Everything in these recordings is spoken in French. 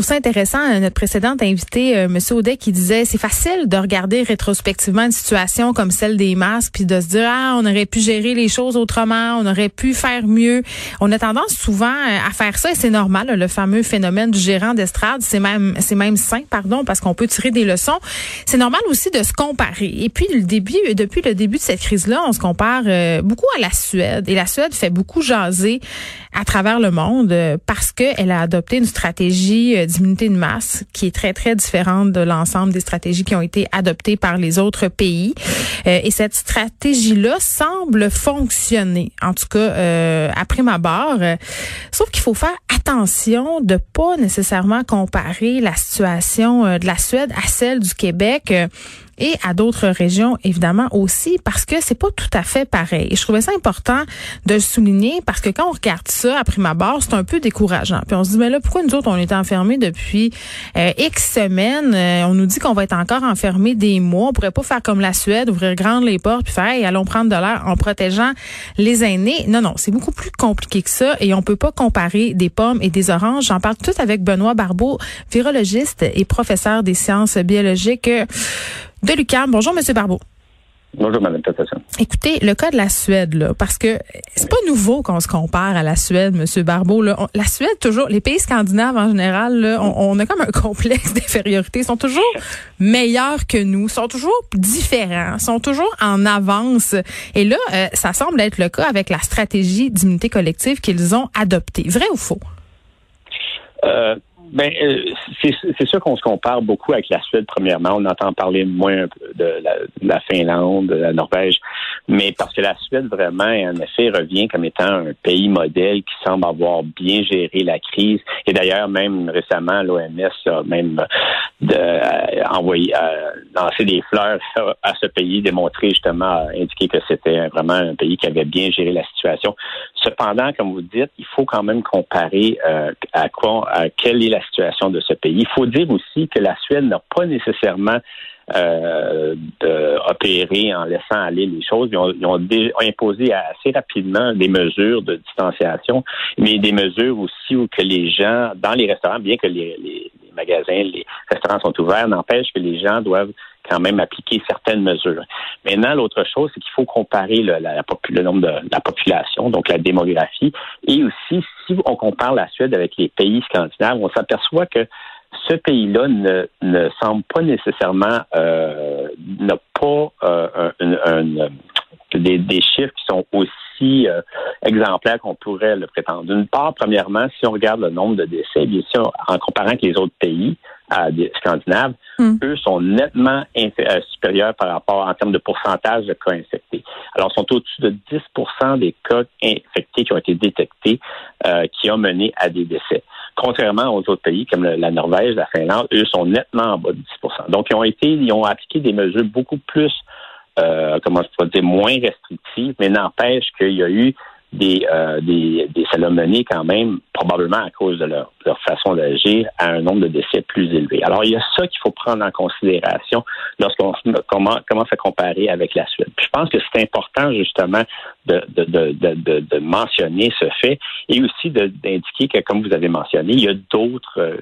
Trouve ça intéressant, euh, notre précédente invitée, euh, M. Audet, qui disait c'est facile de regarder rétrospectivement une situation comme celle des masques, puis de se dire ah on aurait pu gérer les choses autrement, on aurait pu faire mieux. On a tendance souvent euh, à faire ça et c'est normal. Le fameux phénomène du gérant d'estrade, c'est même c'est même sain, pardon, parce qu'on peut tirer des leçons. C'est normal aussi de se comparer. Et puis le début, depuis le début de cette crise-là, on se compare beaucoup à la Suède et la Suède fait beaucoup jaser à travers le monde parce qu'elle a adopté une stratégie d'immunité de masse qui est très, très différente de l'ensemble des stratégies qui ont été adoptées par les autres pays. Euh, et cette stratégie-là semble fonctionner, en tout cas euh, après ma barre. sauf qu'il faut faire attention de pas nécessairement comparer la situation euh, de la Suède à celle du Québec et à d'autres régions évidemment aussi parce que c'est pas tout à fait pareil. Et je trouvais ça important de le souligner parce que quand on regarde ça à prime abord, c'est un peu décourageant. Puis on se dit mais là pourquoi nous autres on est enfermés depuis euh, X semaines, euh, on nous dit qu'on va être encore enfermés des mois, on pourrait pas faire comme la Suède, ouvrir grandes les portes puis faire hey, allons prendre de l'air en protégeant les aînés. Non non, c'est beaucoup plus compliqué que ça et on peut pas comparer des pommes et des oranges. J'en parle tout avec Benoît Barbeau, virologiste et professeur des sciences biologiques de l'UQAM. Bonjour, Monsieur Barbeau. Bonjour, Mme Peterson. Écoutez, le cas de la Suède, là, parce que c'est pas nouveau qu'on se compare à la Suède, Monsieur Barbeau. Là. la Suède, toujours, les pays scandinaves en général, là, on, a comme un complexe d'infériorité. Ils sont toujours meilleurs que nous, sont toujours différents, sont toujours en avance. Et là, euh, ça semble être le cas avec la stratégie d'immunité collective qu'ils ont adoptée. Vrai ou faux? Euh, ben, euh, c'est sûr qu'on se compare beaucoup avec la Suède, premièrement. On entend parler moins de la, Finlande, de la Norvège, mais parce que la Suède, vraiment, en effet, revient comme étant un pays modèle qui semble avoir bien géré la crise. Et d'ailleurs, même récemment, l'OMS a même de, euh, envoyé, euh, lancé des fleurs à ce pays, démontré justement, indiqué que c'était vraiment un pays qui avait bien géré la situation. Cependant, comme vous dites, il faut quand même comparer à quoi, à quelle est la situation de ce pays. Il faut dire aussi que la Suède n'a pas nécessairement euh, opéré en laissant aller les choses. Ils ont, imposé assez rapidement des mesures de distanciation, mais des mesures aussi où que les gens, dans les restaurants, bien que les, magasins, les restaurants sont ouverts, n'empêche que les gens doivent quand même appliquer certaines mesures. Maintenant, l'autre chose, c'est qu'il faut comparer le, nombre de la population, donc la démographie, et aussi si on compare la Suède avec les pays scandinaves, on s'aperçoit que ce pays-là ne, semble pas nécessairement euh, n'a pas euh, des, chiffres qui sont aussi euh, exemplaires qu'on pourrait le prétendre. D'une part, premièrement, si on regarde le nombre de décès, bien sûr, en comparant avec les autres pays scandinaves, hmm. eux sont nettement euh, supérieurs par rapport en termes de pourcentage de cas infectés. Alors, ils sont au-dessus de 10% des cas infectés qui ont été détectés, euh, qui ont mené à des décès. Contrairement aux autres pays comme la Norvège, la Finlande, eux sont nettement en bas de 10% Donc, ils ont été, ils ont appliqué des mesures beaucoup plus euh, comment je pourrais dire, moins restrictives, mais n'empêche qu'il y a eu des, euh, des, des quand même, probablement à cause de leur, leur façon d'agir, à un nombre de décès plus élevé. Alors, il y a ça qu'il faut prendre en considération lorsqu'on commence à comparer avec la Suède. je pense que c'est important, justement, de, de, de, de, mentionner ce fait et aussi d'indiquer que, comme vous avez mentionné, il y a d'autres, euh,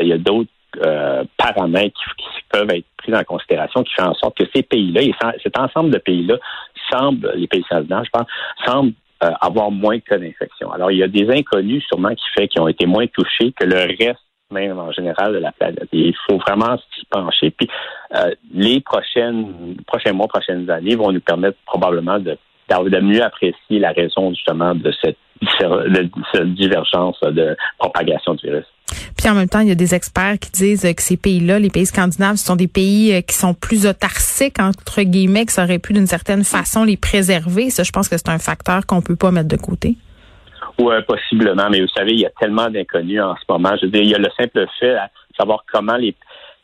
il y a d'autres euh, paramètres qui, peuvent être pris en considération qui font en sorte que ces pays-là, et cet ensemble de pays-là semblent, les pays scandinaves, je pense, semblent euh, avoir moins de cas d'infection. Alors, il y a des inconnus sûrement qui fait qu'ils ont été moins touchés que le reste même en général de la planète. il faut vraiment s'y pencher. Puis euh, les prochaines prochains mois, prochaines années vont nous permettre probablement de de mieux apprécier la raison justement de cette, divergence de propagation du virus. Puis en même temps, il y a des experts qui disent que ces pays-là, les pays scandinaves, ce sont des pays euh, qui sont plus autarciques, entre guillemets, que ça aurait pu d'une certaine façon les préserver. Ça, je pense que c'est un facteur qu'on peut pas mettre de côté. Oui, possiblement. Mais vous savez, il y a tellement d'inconnus en ce moment. Je veux dire, il y a le simple fait à savoir comment les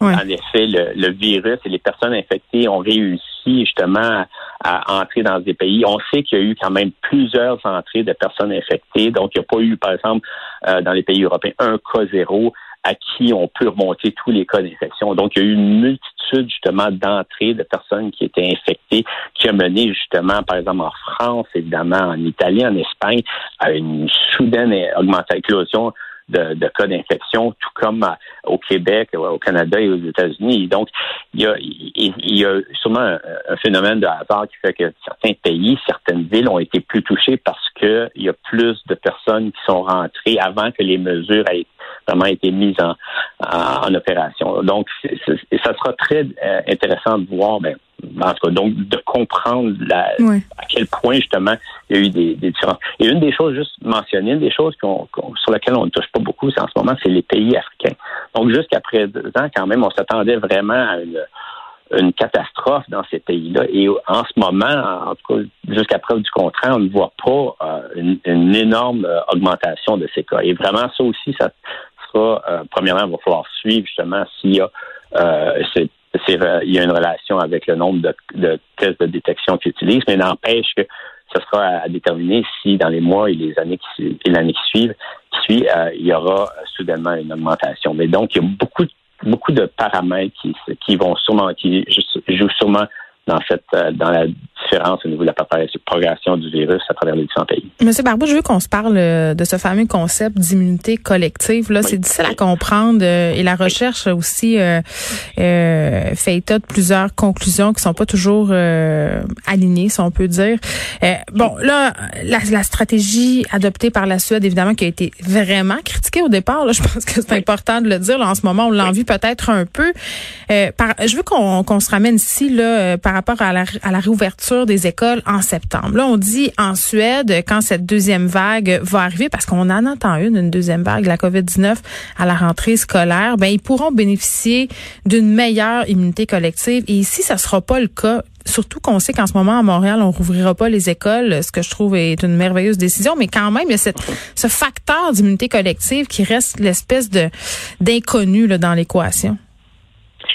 en effet, le, virus et les personnes infectées ont réussi justement à, entrer dans des pays. On sait qu'il y a eu quand même plusieurs entrées de personnes infectées. Donc, il n'y a pas eu, par exemple, euh, dans les pays européens, un cas zéro à qui on peut remonter tous les cas d'infection. Donc, il y a eu une multitude justement d'entrées de personnes qui étaient infectées, qui a mené justement, par exemple, en France, évidemment, en Italie, en Espagne, à une soudaine augmentation, de, de cas d'infection, tout comme au Québec, au Canada et aux États-Unis. Donc, il y a, il, y a sûrement un, phénomène de hasard qui fait que certains pays, certaines villes ont été plus touchées parce qu'il y a plus de personnes qui sont rentrées avant que les mesures aient vraiment été mises en, en, opération. Donc, ça sera très euh, intéressant de voir, ben, en tout cas, donc de comprendre la, à quel point justement il y a eu des, des différences. Et une des choses juste mentionnées, une des choses sur lesquelles on ne touche pas beaucoup, c'est en ce moment, c'est les pays africains. Donc jusqu'après deux ans, quand même, on s'attendait vraiment à une, une catastrophe dans ces pays-là. Et en ce moment, en tout cas, jusqu'à preuve du contraire, on ne voit pas euh, une, énorme euh, augmentation de ces cas. Et vraiment, ça aussi, ça euh, premièrement, il va falloir suivre justement s'il y a euh, une relation avec le nombre de, tests de détection qu'ils utilisent, mais n'empêche que ce sera à, déterminer si dans les mois et les années qui et l'année qui suivent, suit, euh, il y aura soudainement une augmentation. Mais donc, il y a beaucoup de paramètres qui, vont sûrement qui jouent sûrement dans cette dans la différence au niveau de la propagation du virus à travers les différents pays. Monsieur Barbeau, je veux qu'on se parle euh, de ce fameux concept d'immunité collective. Là, c'est difficile à comprendre euh, et la recherche aussi euh, fait état de plusieurs conclusions qui sont pas toujours alignées, si on peut dire. bon, là, la, la, stratégie adoptée par la Suède, évidemment, qui a été vraiment critiquée au départ. Là, je pense que c'est important de le dire. Là, en ce moment, on l'a vu peut-être un peu. Par, je veux qu'on qu'on se ramène ici là par rapport à la, à la réouverture des écoles en septembre. Là, on dit en Suède, quand cette deuxième vague va arriver, parce qu'on en entend une, une deuxième vague, la COVID-19, à la rentrée scolaire, ben ils pourront bénéficier d'une meilleure immunité collective. Et ici, ça sera pas le cas. Surtout qu'on sait qu'en ce moment, à Montréal, on rouvrira pas les écoles, ce que je trouve est une merveilleuse décision. Mais quand même, il y a ce facteur d'immunité collective qui reste l'espèce de d'inconnu dans l'équation.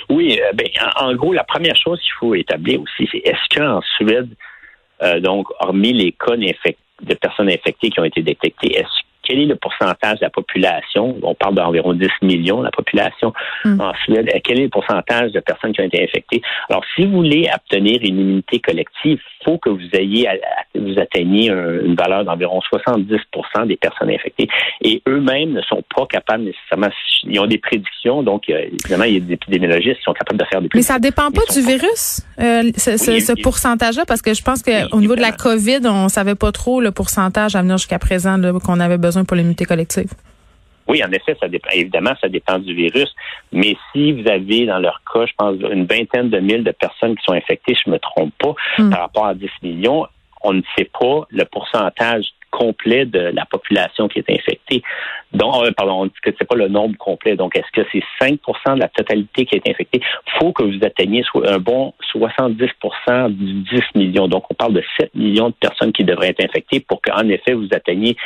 Oui, euh, ben, en, gros, la première chose qu'il faut établir aussi, c'est est-ce qu'en Suède, euh, donc, hormis les cas de personnes infectées qui ont été détectées, est-ce quel est le pourcentage de la population? On parle d'environ 10 millions, la population hmm. en Suède. Quel est le pourcentage de personnes qui ont été infectées? Alors, si vous voulez obtenir une immunité collective, faut que vous ayez, vous atteigniez une valeur d'environ 70% des personnes infectées. Et eux-mêmes ne sont pas capables nécessairement, ils ont des prédictions, donc euh, évidemment, il y a des épidémiologistes qui sont capables de faire des prédictions. Mais ça dépend pas du virus, euh, ce, pourcentage-là, parce que je pense qu'au niveau de la COVID, on savait pas trop le pourcentage à venir jusqu'à présent qu'on avait besoin pour l'immunité collective? Oui, en effet, ça dépend. Évidemment, ça dépend du virus. Mais si vous avez, dans leur cas, je pense, une vingtaine de mille de personnes qui sont infectées, je ne me trompe pas, hmm. par rapport à 10 millions, on ne sait pas le pourcentage complet de la population qui est infectée. Donc, euh, pardon, on dit que c'est pas le nombre complet. Donc, est-ce que c'est 5% de la totalité qui est infectée? Il faut que vous atteigniez un bon 70% du 10 millions. Donc, on parle de 7 millions de personnes qui devraient être infectées pour qu'en effet, vous atteigniez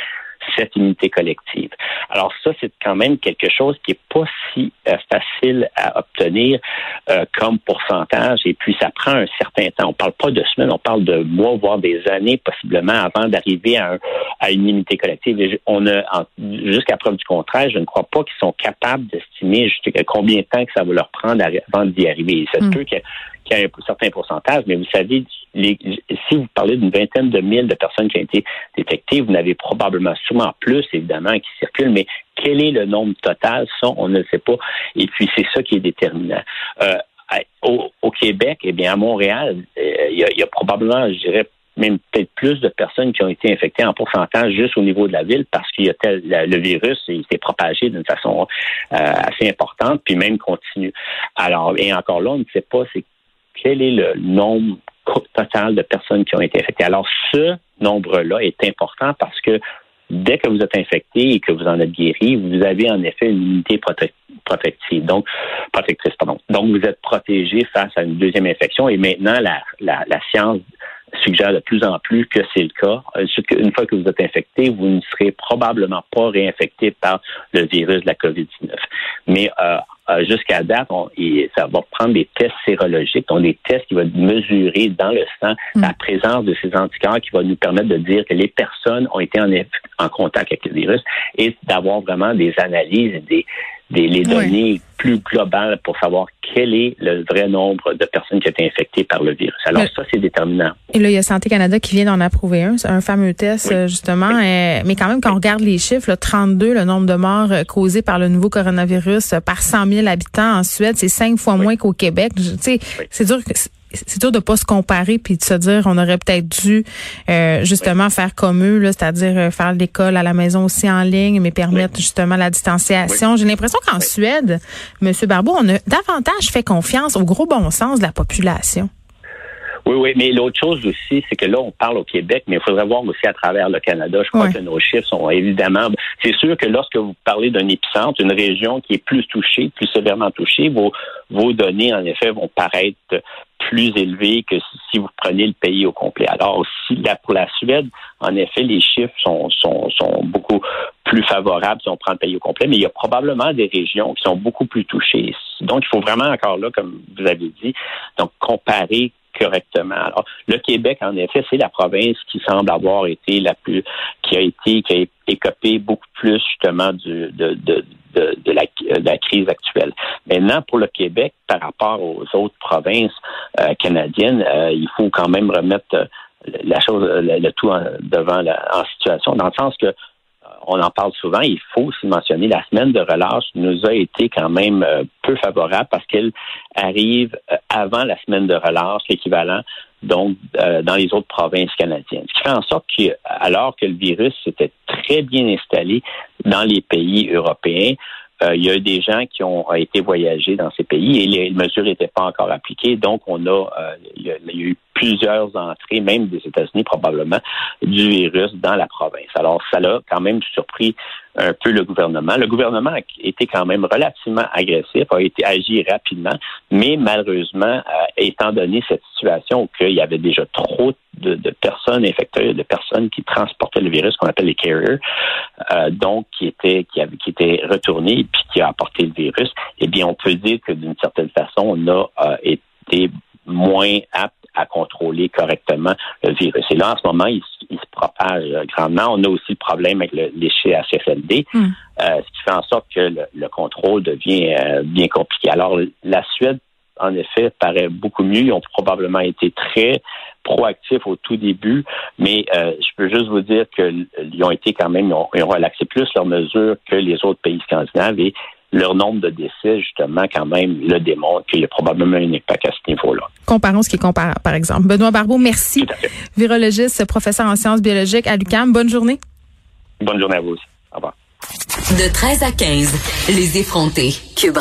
cette unité collective. Alors ça, c'est quand même quelque chose qui est pas si euh, facile à obtenir euh, comme pourcentage. Et puis, ça prend un certain temps. On parle pas de semaines, on parle de mois, voire des années possiblement avant d'arriver à, une unité collective. on a, jusqu'à preuve du contraire, je ne crois pas qu'ils sont capables d'estimer combien de temps que ça va leur prendre avant d'y arriver. C'est peu que qui a un certain pourcentage, mais vous savez, si vous parlez d'une vingtaine de mille de personnes qui ont été détectées, vous n'avez probablement sûrement plus, évidemment, qui circulent, mais quel est le nombre total? Ça, on ne le sait pas. Et puis, c'est ça qui est déterminant. Euh, au, Québec, eh bien, à Montréal, euh, il y, a, probablement, je dirais, même peut-être plus de personnes qui ont été infectées en pourcentage juste au niveau de la ville parce qu'il y a tel, le virus s'est propagé d'une façon euh, assez importante, puis même continue. Alors, et encore là, on ne sait pas c'est quel est le nombre total de personnes qui ont été infectées. Alors, ce nombre-là est important parce que dès que vous êtes infecté et que vous en êtes guéri, vous avez en effet une immunité protective, donc protectrice, pardon. Donc, vous êtes protégé face à une deuxième infection et maintenant, la, la, la science suggère de plus en plus que c'est le cas. Euh, une fois que vous êtes infecté, vous ne serez probablement pas réinfecté par le virus de la COVID-19. Mais euh, euh, jusqu'à date, on, ça va prendre des tests sérologiques, donc des tests qui vont mesurer dans le sang mm. la présence de ces anticorps qui va nous permettre de dire que les personnes ont été en, en contact avec le virus et d'avoir vraiment des analyses, des, des les données plus globales pour savoir quel est le vrai nombre de personnes qui ont été infectées par le virus. Alors ça, c'est déterminant. Et là, il y a Santé Canada qui vient d'en approuver un, un fameux test, justement. Euh, mais quand même, quand on regarde les chiffres, là, 32, le nombre de morts euh, causés par le nouveau coronavirus euh, par 100 000 habitants en Suède, c'est cinq fois moins qu'au Québec. Tu sais, c'est dur c'est dur de pas se comparer puis de se dire on aurait peut-être dû euh, justement faire comme eux, c'est-à-dire euh, faire l'école à la maison aussi en ligne, mais permettre justement la distanciation. J'ai l'impression qu'en Suède, Monsieur Barbeau, on a davantage fait confiance au gros bon sens de la population. Oui, oui, mais l'autre chose aussi, c'est que là, on parle au Québec, mais il faudrait voir aussi à travers le Canada. Je crois que nos chiffres sont évidemment. C'est sûr que lorsque vous parlez d'un épicentre, une région qui est plus touchée, plus sévèrement touchée, vos, vos données, en effet, vont paraître plus élevées que si vous prenez le pays au complet. Alors, si là, pour la Suède, en effet, les chiffres sont, sont, sont beaucoup plus favorables si on prend le pays au complet, mais il y a probablement des régions qui sont beaucoup plus touchées. Donc, il faut vraiment encore là, comme vous avez dit, donc comparer correctement. Alors, le Québec, en effet, c'est la province qui semble avoir été la plus, qui a été, qui a écopé beaucoup plus justement de, la, crise actuelle. Maintenant, pour le Québec, par rapport aux autres provinces euh, canadiennes, euh, il faut quand même remettre euh, la chose, le, tout devant la, en situation, dans le sens que on en parle souvent, il faut aussi mentionner, la semaine de relâche nous a été quand même euh, peu favorable parce qu'elle arrive euh, avant la semaine de relâche, l'équivalent donc euh, dans les autres provinces canadiennes. Ce qui fait en sorte que, alors que le virus s'était très bien installé dans les pays européens, il y a eu des gens qui ont été voyagés dans ces pays et les mesures n'étaient pas encore appliquées. Donc, on a, il y a eu plusieurs entrées, même des États-Unis probablement, du virus dans la province. Alors, ça l'a quand même surpris un peu le gouvernement. Le gouvernement a été quand même relativement agressif, a été agi rapidement, mais malheureusement, euh, étant donné cette situation où il y avait déjà trop de, personnes infectées, de personnes qui transportaient le virus qu'on appelle les carriers, euh, donc qui étaient qui, étaient retournés puis qui a apporté le virus, eh bien, on peut dire que d'une certaine façon, on a euh, été moins apte à contrôler correctement le virus. Et là, en ce moment, il, se propage grandement. On a aussi le problème avec le, les CHFLD, hmm. euh, ce qui fait en sorte que le, contrôle devient euh, bien compliqué. Alors, la Suède, en effet, paraît beaucoup mieux. Ils ont probablement été très proactifs au tout début, mais euh, je peux juste vous dire qu'ils ont été quand même, ils ont, ils ont relaxé plus leurs mesures que les autres pays scandinaves et leur nombre de décès, justement, quand même, le démontre qu'il y a probablement un impact à ce niveau-là. Comparons ce qui est comparable, par exemple. Benoît Barbeau, merci. Virologiste, professeur en sciences biologiques à l'UQAM. Bonne journée. Bonne journée à vous aussi. Au revoir. De 13 à 15, les effrontés. Cube